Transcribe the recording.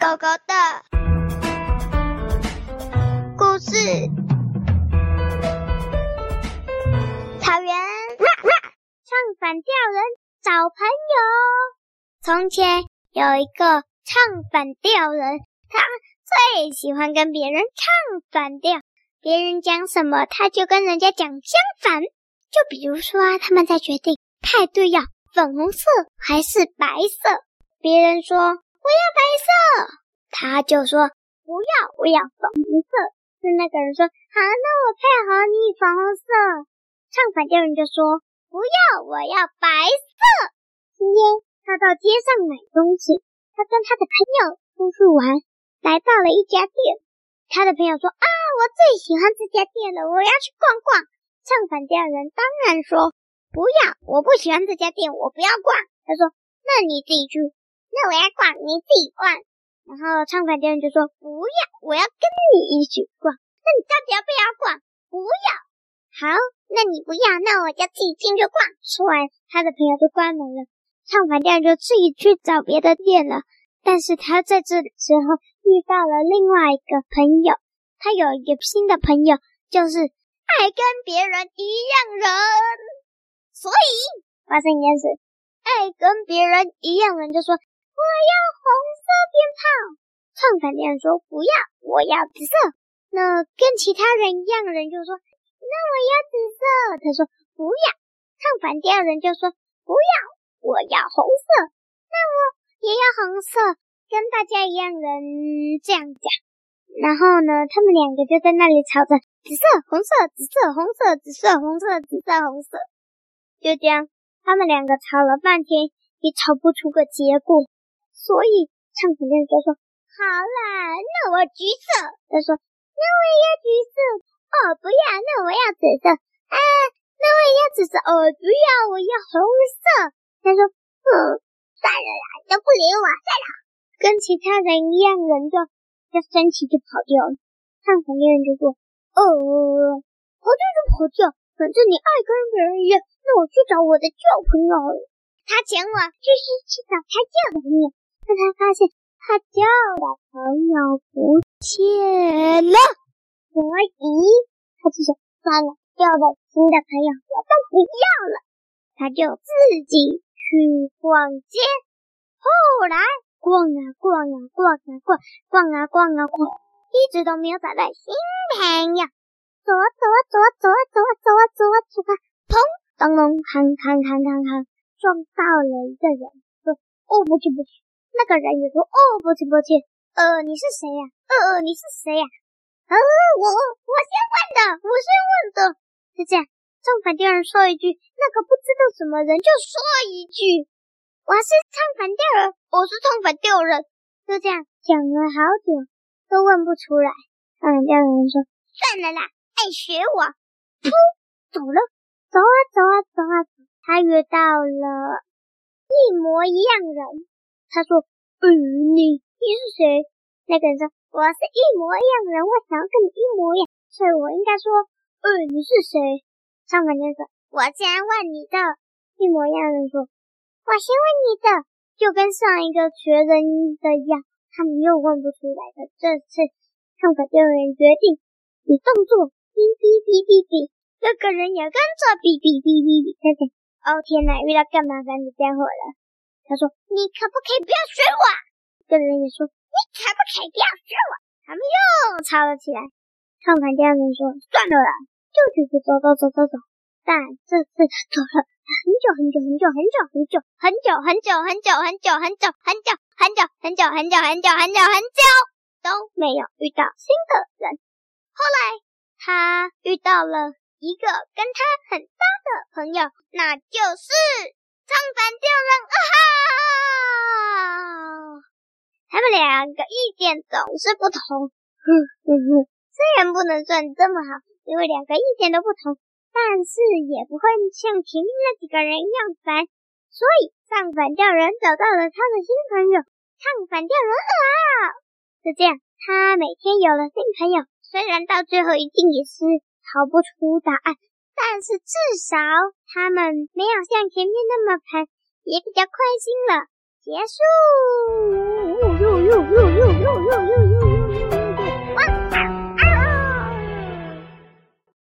狗狗的故事。草原，唱反调人找朋友。从前有一个唱反调人，他最喜欢跟别人唱反调，别人讲什么，他就跟人家讲相反。就比如说，他们在决定派对要粉红色还是白色，别人说。我要白色，他就说不要，我要粉红色。是那个人说好，那我配合你粉红色。唱反调人就说不要，我要白色。今天他到街上买东西，他跟他的朋友出去玩，来到了一家店。他的朋友说啊，我最喜欢这家店了，我要去逛逛。唱反调人当然说不要，我不喜欢这家店，我不要逛。他说那你自己去。那我要逛，你自己逛。然后唱反调人就说：“不要，我要跟你一起逛。那你到底要不要逛？不要。好，那你不要，那我就自己进去逛。”说完，他的朋友就关门了。唱反调就自己去找别的店了。但是他在这时候遇到了另外一个朋友，他有一个新的朋友，就是爱跟别人一样人。所以发生一件事，爱跟别人一样人就说。我要红色鞭炮，唱反调说不要，我要紫色。那跟其他人一样的人就说，那我要紫色。他说不要，唱反调人就说不要，我要红色。那我也要红色，跟大家一样人这样讲。然后呢，他们两个就在那里吵着紫色、红色、紫色、红色、紫色、红色、紫色、红色。就这样，他们两个吵了半天，也吵不出个结果。所以唱反调人就说：“好啦，那我橘色。”他说：“那我也要橘色。”哦，不要，那我要紫色。啊，那我也要紫色。哦，不要，我要红色。他说：“嗯，算了啦，都不理我，算了。”跟其他人一样，人就就生气就跑掉了。唱反调人就说：“哦，跑掉就跑掉，反正你爱跟别人一样，那我去找我的旧朋友。”他请我，就是去找他旧朋友。但他发现他旧的朋友不见了，所以他就说算了，旧的新的朋友我都不要了。他就自己去逛街，后来逛啊逛啊逛啊逛，逛啊逛啊逛，一直都没有找到新朋友。走啊走啊走啊走啊走啊走啊走啊走啊，砰！当当当当，撞到了一个人，说哦不去不去。那个人也说：“哦，抱歉，抱歉，呃，你是谁呀？呃呃，你是谁呀？呃，我我先问的，我先问的。就这样，唱反调人说一句，那个不知道什么人就说一句，我是唱反调人，我是唱反调人。就这样讲了好久，都问不出来。唱反调人说：算了啦，爱学我，噗，走了，走啊走啊走啊走，他遇到了一模一样人。他说：“嗯，你你是谁？”那个人说：“我是一模一样的人，我想要跟你一模一样，所以我应该说，嗯，你是谁？”上反调人说：“我先问你的。”一模一样的人说：“我先问你的。”就跟上一个学人的一样，他们又问不出来的。这次唱反调人决定，你动作哔哔哔哔哔，这个人也跟着哔哔哔哔哔。看看，哦天哪，遇到更麻烦的家伙了。他说：“你可不可以不要学我？”这个人也说：“你可不可以不要学我？”他们又吵了起来。唱反调人说：“算了啦，就继续走走走走走。”但这次走了很久很久很久很久很久很久很久很久很久很久很久很久很久很久很久很久很久都没有遇到新的人。后来他遇到了一个跟他很搭的朋友，那就是。唱反调人啊哈！他们两个意见总是不同，哼哼哼。虽然不能算这么好，因为两个意见都不同，但是也不会像前面那几个人一样烦。所以唱反调人找到了他的新朋友，唱反调人啊！就这样，他每天有了新朋友，虽然到最后一定也是逃不出答案。但是至少他们没有像前面那么喷，也比较开心了。结束。